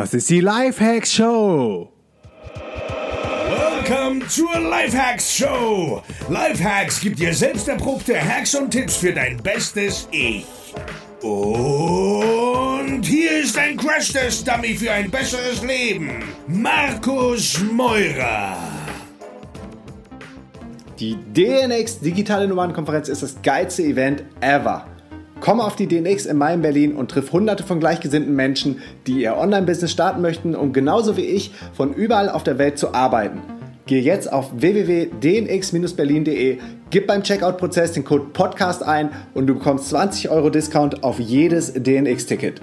Das ist die Lifehacks Show. Welcome zur Lifehacks Show. Lifehacks gibt dir selbst erprobte Hacks und Tipps für dein bestes Ich. Und hier ist ein Crash-Test-Dummy für ein besseres Leben. Markus Meurer. Die DNX Digitale Nomadenkonferenz ist das geilste Event ever. Komm auf die DNX in in Berlin und triff hunderte von gleichgesinnten Menschen, die ihr Online-Business starten möchten, um genauso wie ich von überall auf der Welt zu arbeiten. Geh jetzt auf www.dnx-berlin.de, gib beim Checkout-Prozess den Code PODCAST ein und du bekommst 20 Euro Discount auf jedes DNX-Ticket.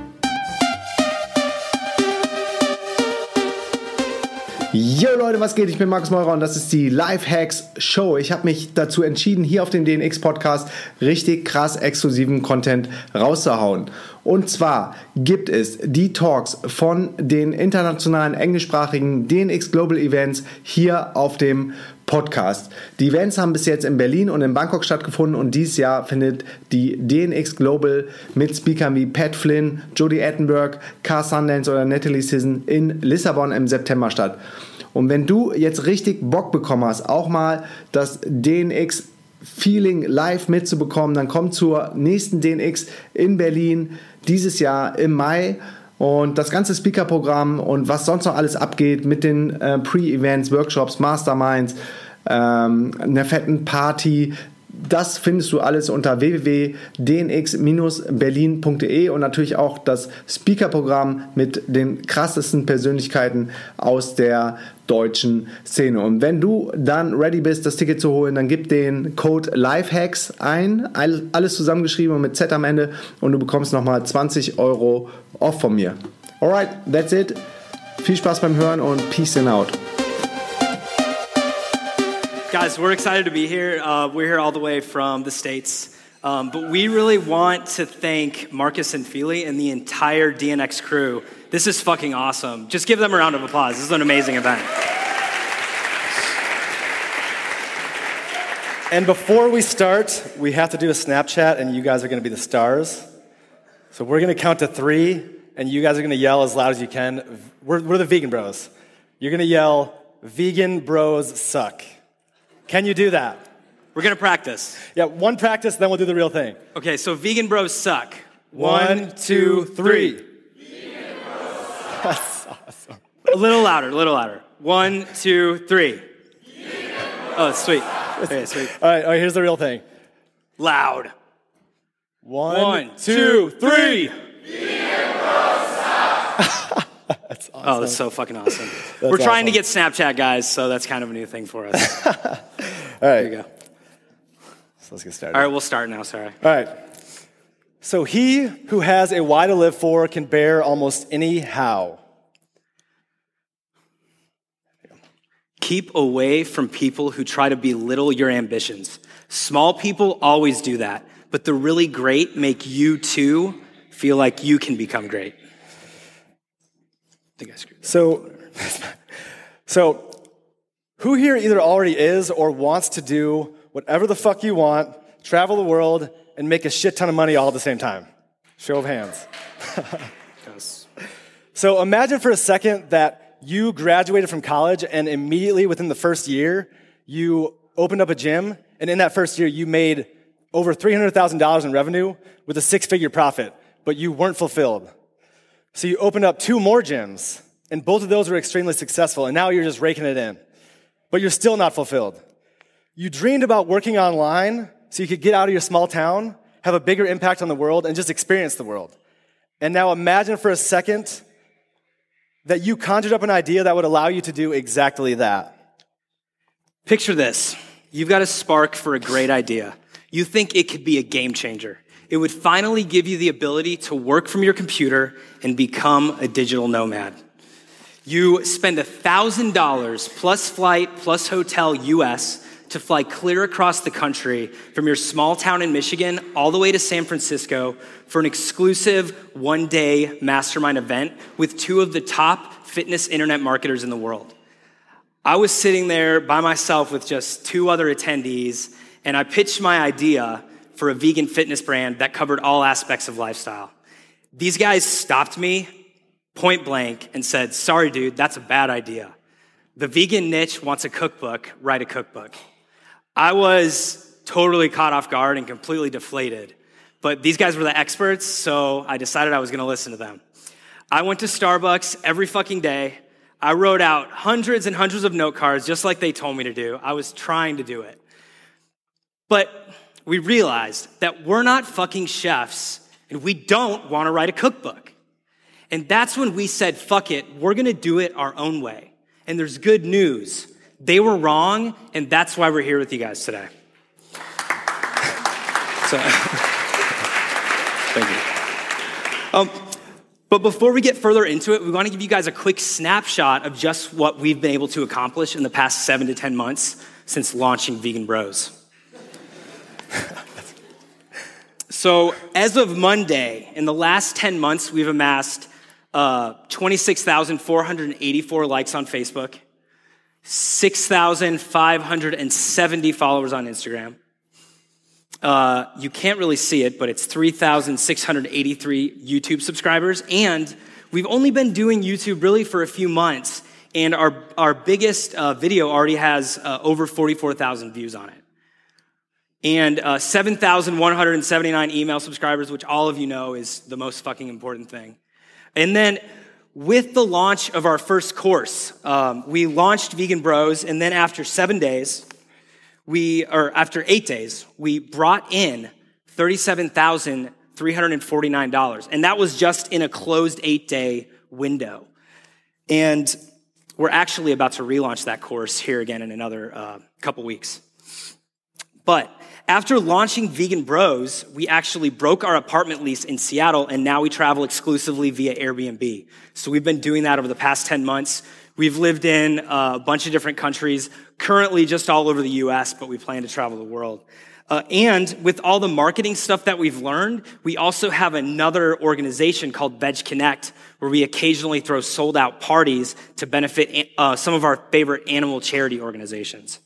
Yo Leute, was geht? Ich bin Markus Meurer und das ist die Lifehacks Show. Ich habe mich dazu entschieden, hier auf dem DNX Podcast richtig krass exklusiven Content rauszuhauen. Und zwar gibt es die Talks von den internationalen englischsprachigen DNX Global Events hier auf dem Podcast. Die Events haben bis jetzt in Berlin und in Bangkok stattgefunden und dieses Jahr findet die DNX Global mit Speakern wie Pat Flynn, Jodie Attenberg, Car Sundance oder Natalie Sisson in Lissabon im September statt. Und wenn du jetzt richtig Bock bekommen hast, auch mal das DNX Feeling live mitzubekommen, dann komm zur nächsten DNX in Berlin dieses Jahr im Mai. Und das ganze Speaker-Programm und was sonst noch alles abgeht mit den äh, Pre-Events, Workshops, Masterminds, ähm, einer fetten Party, das findest du alles unter www.dnx-berlin.de und natürlich auch das Speaker-Programm mit den krassesten Persönlichkeiten aus der deutschen Szene. Und wenn du dann ready bist, das Ticket zu holen, dann gib den Code LIFEHACKS ein, alles zusammengeschrieben und mit Z am Ende und du bekommst nochmal 20 Euro off von mir. Alright, that's it. Viel Spaß beim Hören und peace and out. Guys, we're excited to be here. Uh, we're here all the way from the States. Um, but we really want to thank Marcus and Feli and the entire DNX crew. This is fucking awesome. Just give them a round of applause. This is an amazing event. And before we start, we have to do a Snapchat, and you guys are going to be the stars. So we're going to count to three, and you guys are going to yell as loud as you can. We're, we're the vegan bros. You're going to yell, Vegan bros suck. Can you do that? We're gonna practice. Yeah, one practice, then we'll do the real thing. Okay, so vegan bros suck. One, two, three. That's awesome. A little louder, a little louder. One, two, three. Oh, sweet. Okay, sweet. All right, all right, here's the real thing. Loud. One, One, two, three. Oh, that's awesome. Oh, that's so fucking awesome. We're trying to get Snapchat, guys, so that's kind of a new thing for us. All right. There you go. So let's get started. All right, we'll start now, sorry. All right. So he who has a why to live for can bear almost any how. Keep away from people who try to belittle your ambitions. Small people always do that, but the really great make you too feel like you can become great. I think I screwed. So, so who here either already is or wants to do whatever the fuck you want, travel the world, and make a shit ton of money all at the same time? Show of hands. Yes. So imagine for a second that you graduated from college and immediately within the first year, you opened up a gym, and in that first year, you made over $300,000 in revenue with a six figure profit, but you weren't fulfilled. So you opened up two more gyms, and both of those were extremely successful, and now you're just raking it in. But you're still not fulfilled. You dreamed about working online so you could get out of your small town, have a bigger impact on the world, and just experience the world. And now imagine for a second that you conjured up an idea that would allow you to do exactly that. Picture this. You've got a spark for a great idea. You think it could be a game changer. It would finally give you the ability to work from your computer and become a digital nomad. You spend $1,000 plus flight plus hotel US to fly clear across the country from your small town in Michigan all the way to San Francisco for an exclusive one day mastermind event with two of the top fitness internet marketers in the world. I was sitting there by myself with just two other attendees, and I pitched my idea for a vegan fitness brand that covered all aspects of lifestyle. These guys stopped me, point blank and said, Sorry, dude, that's a bad idea. The vegan niche wants a cookbook, write a cookbook. I was totally caught off guard and completely deflated. But these guys were the experts, so I decided I was gonna listen to them. I went to Starbucks every fucking day. I wrote out hundreds and hundreds of note cards just like they told me to do. I was trying to do it. But we realized that we're not fucking chefs and we don't wanna write a cookbook. And that's when we said, fuck it, we're gonna do it our own way. And there's good news. They were wrong, and that's why we're here with you guys today. So, thank you. Um, but before we get further into it, we want to give you guys a quick snapshot of just what we've been able to accomplish in the past seven to 10 months since launching Vegan Bros. so, as of Monday, in the last 10 months, we've amassed uh, 26,484 likes on Facebook, 6,570 followers on Instagram. Uh, you can't really see it, but it's 3,683 YouTube subscribers. And we've only been doing YouTube really for a few months. And our, our biggest uh, video already has uh, over 44,000 views on it. And uh, 7,179 email subscribers, which all of you know is the most fucking important thing. And then with the launch of our first course, um, we launched Vegan Bros, and then after seven days, we, or after eight days, we brought in $37,349. And that was just in a closed eight day window. And we're actually about to relaunch that course here again in another uh, couple weeks. But after launching Vegan Bros, we actually broke our apartment lease in Seattle and now we travel exclusively via Airbnb. So we've been doing that over the past 10 months. We've lived in uh, a bunch of different countries, currently just all over the US, but we plan to travel the world. Uh, and with all the marketing stuff that we've learned, we also have another organization called Veg Connect, where we occasionally throw sold out parties to benefit uh, some of our favorite animal charity organizations.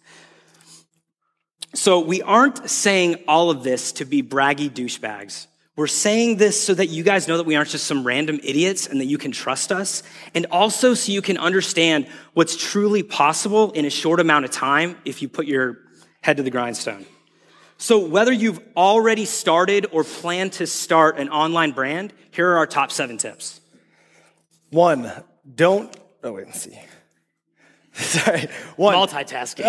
So we aren't saying all of this to be braggy douchebags. We're saying this so that you guys know that we aren't just some random idiots and that you can trust us. And also so you can understand what's truly possible in a short amount of time if you put your head to the grindstone. So whether you've already started or plan to start an online brand, here are our top seven tips. One, don't, oh wait, let's see. Sorry. One. Multitasking.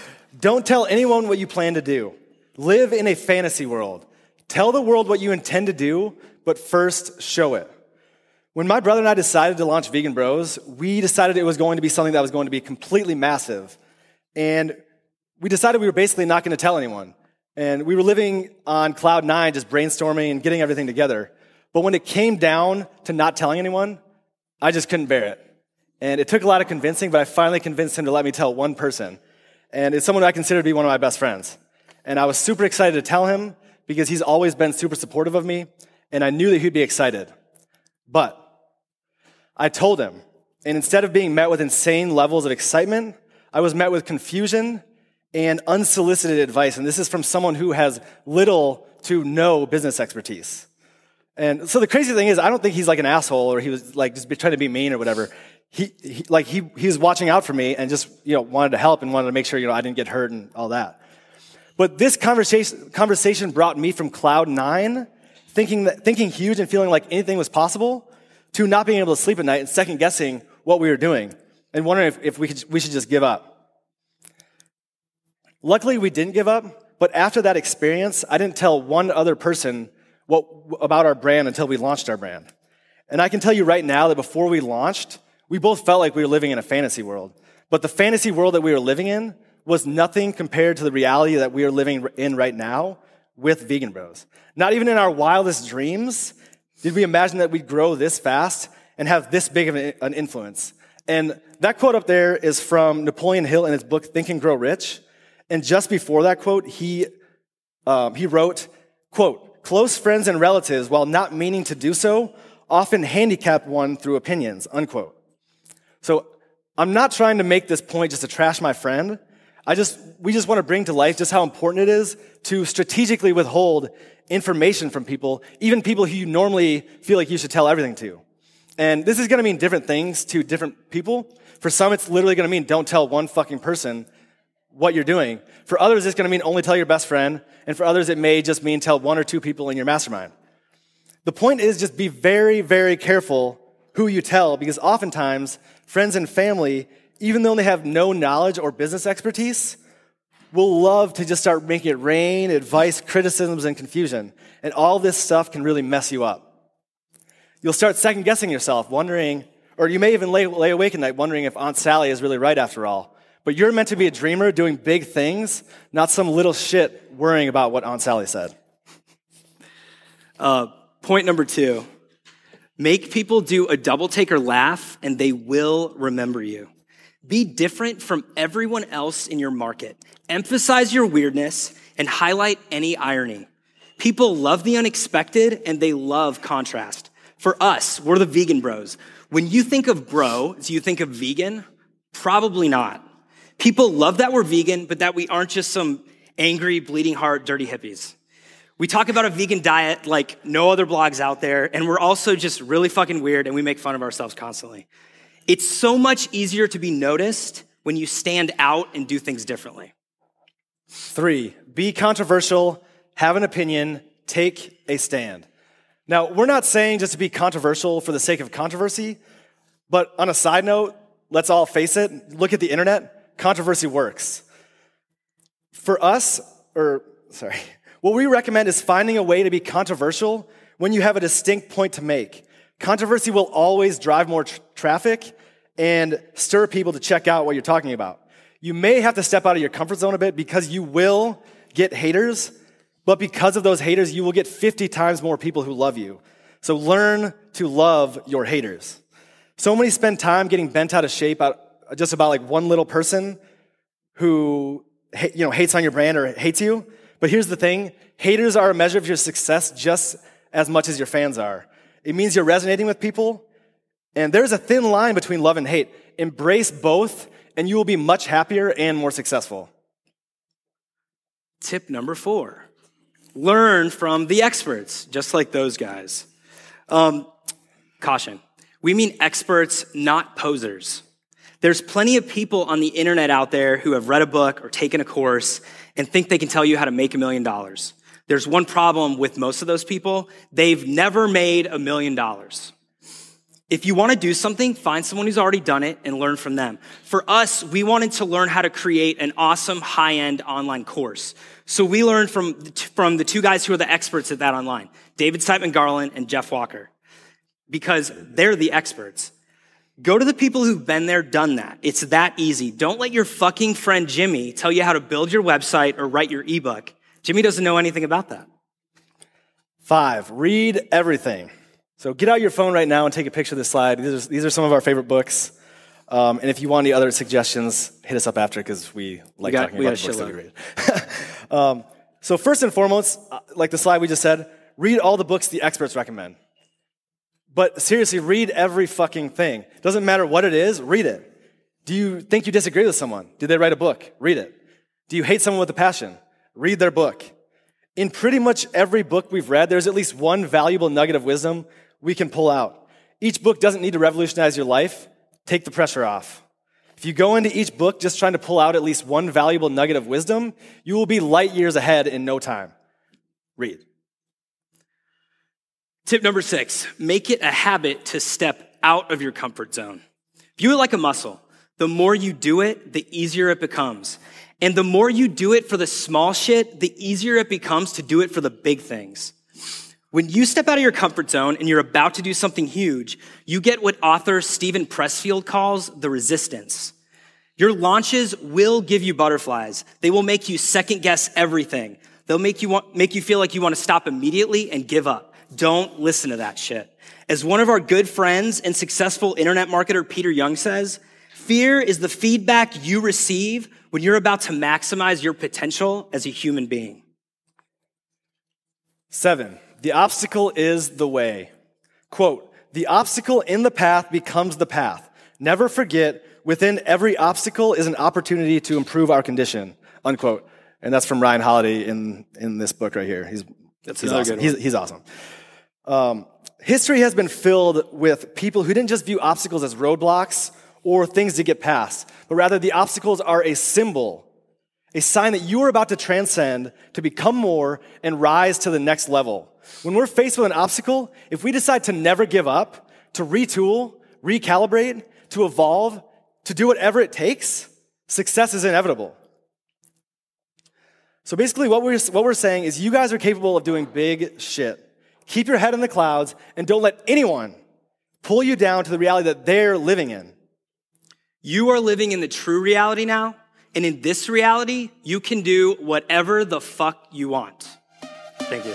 Don't tell anyone what you plan to do. Live in a fantasy world. Tell the world what you intend to do, but first show it. When my brother and I decided to launch Vegan Bros, we decided it was going to be something that was going to be completely massive. And we decided we were basically not going to tell anyone. And we were living on cloud nine, just brainstorming and getting everything together. But when it came down to not telling anyone, I just couldn't bear it. And it took a lot of convincing, but I finally convinced him to let me tell one person and it's someone I consider to be one of my best friends. And I was super excited to tell him because he's always been super supportive of me, and I knew that he'd be excited. But I told him, and instead of being met with insane levels of excitement, I was met with confusion and unsolicited advice. And this is from someone who has little to no business expertise. And so the crazy thing is, I don't think he's like an asshole or he was like just trying to be mean or whatever he, he, like he, he was watching out for me and just you know wanted to help and wanted to make sure you know I didn't get hurt and all that. But this conversation conversation brought me from cloud nine, thinking that thinking huge and feeling like anything was possible, to not being able to sleep at night and second guessing what we were doing and wondering if, if we could, we should just give up. Luckily, we didn't give up. But after that experience, I didn't tell one other person what about our brand until we launched our brand. And I can tell you right now that before we launched, we both felt like we were living in a fantasy world. But the fantasy world that we were living in was nothing compared to the reality that we are living in right now with Vegan Bros. Not even in our wildest dreams did we imagine that we'd grow this fast and have this big of an influence. And that quote up there is from Napoleon Hill in his book Think and Grow Rich. And just before that quote, he, um, he wrote, quote, close friends and relatives, while not meaning to do so, often handicap one through opinions, unquote. So I'm not trying to make this point just to trash my friend. I just, we just want to bring to life just how important it is to strategically withhold information from people, even people who you normally feel like you should tell everything to. And this is going to mean different things to different people. For some, it's literally going to mean don't tell one fucking person what you're doing. For others, it's going to mean only tell your best friend. And for others, it may just mean tell one or two people in your mastermind. The point is just be very, very careful who you tell because oftentimes friends and family, even though they have no knowledge or business expertise, will love to just start making it rain advice, criticisms, and confusion. And all this stuff can really mess you up. You'll start second guessing yourself, wondering, or you may even lay, lay awake at night wondering if Aunt Sally is really right after all. But you're meant to be a dreamer doing big things, not some little shit worrying about what Aunt Sally said. Uh, point number two make people do a double take or laugh, and they will remember you. Be different from everyone else in your market. Emphasize your weirdness and highlight any irony. People love the unexpected and they love contrast. For us, we're the vegan bros. When you think of bro, do you think of vegan? Probably not. People love that we're vegan, but that we aren't just some angry, bleeding heart, dirty hippies. We talk about a vegan diet like no other blogs out there, and we're also just really fucking weird and we make fun of ourselves constantly. It's so much easier to be noticed when you stand out and do things differently. Three, be controversial, have an opinion, take a stand. Now, we're not saying just to be controversial for the sake of controversy, but on a side note, let's all face it, look at the internet, controversy works. For us, or sorry, what we recommend is finding a way to be controversial when you have a distinct point to make. Controversy will always drive more tr- traffic and stir people to check out what you're talking about. You may have to step out of your comfort zone a bit because you will get haters, but because of those haters, you will get 50 times more people who love you. So learn to love your haters. So many spend time getting bent out of shape out just about like one little person who you know hates on your brand or hates you. But here's the thing: haters are a measure of your success just as much as your fans are. It means you're resonating with people, and there's a thin line between love and hate. Embrace both, and you will be much happier and more successful. Tip number four learn from the experts, just like those guys. Um, caution. We mean experts, not posers. There's plenty of people on the internet out there who have read a book or taken a course and think they can tell you how to make a million dollars. There's one problem with most of those people. They've never made a million dollars. If you want to do something, find someone who's already done it and learn from them. For us, we wanted to learn how to create an awesome high-end online course. So we learned from, from the two guys who are the experts at that online, David Siteman Garland and Jeff Walker, because they're the experts. Go to the people who've been there, done that. It's that easy. Don't let your fucking friend Jimmy tell you how to build your website or write your ebook. Jimmy doesn't know anything about that. Five, read everything. So get out your phone right now and take a picture of this slide. These are, these are some of our favorite books. Um, and if you want any other suggestions, hit us up after because we like we got, talking about books that we read. um, so first and foremost, uh, like the slide we just said, read all the books the experts recommend. But seriously, read every fucking thing. Doesn't matter what it is, read it. Do you think you disagree with someone? Did they write a book? Read it. Do you hate someone with a passion? Read their book. In pretty much every book we've read, there's at least one valuable nugget of wisdom we can pull out. Each book doesn't need to revolutionize your life. Take the pressure off. If you go into each book just trying to pull out at least one valuable nugget of wisdom, you will be light years ahead in no time. Read. Tip number six make it a habit to step out of your comfort zone. View it like a muscle. The more you do it, the easier it becomes. And the more you do it for the small shit, the easier it becomes to do it for the big things. When you step out of your comfort zone and you're about to do something huge, you get what author Steven Pressfield calls the resistance. Your launches will give you butterflies. They will make you second guess everything. They'll make you want, make you feel like you want to stop immediately and give up. Don't listen to that shit. As one of our good friends and successful internet marketer Peter Young says, fear is the feedback you receive when you're about to maximize your potential as a human being. Seven, the obstacle is the way. Quote, the obstacle in the path becomes the path. Never forget, within every obstacle is an opportunity to improve our condition. Unquote. And that's from Ryan Holiday in, in this book right here. He's, that's he's awesome. He's, he's awesome. Um, history has been filled with people who didn't just view obstacles as roadblocks or things to get past, but rather the obstacles are a symbol, a sign that you are about to transcend, to become more, and rise to the next level. When we're faced with an obstacle, if we decide to never give up, to retool, recalibrate, to evolve, to do whatever it takes, success is inevitable. So basically, what we're, what we're saying is you guys are capable of doing big shit. Keep your head in the clouds and don't let anyone pull you down to the reality that they're living in. You are living in the true reality now. And in this reality, you can do whatever the fuck you want. Thank you.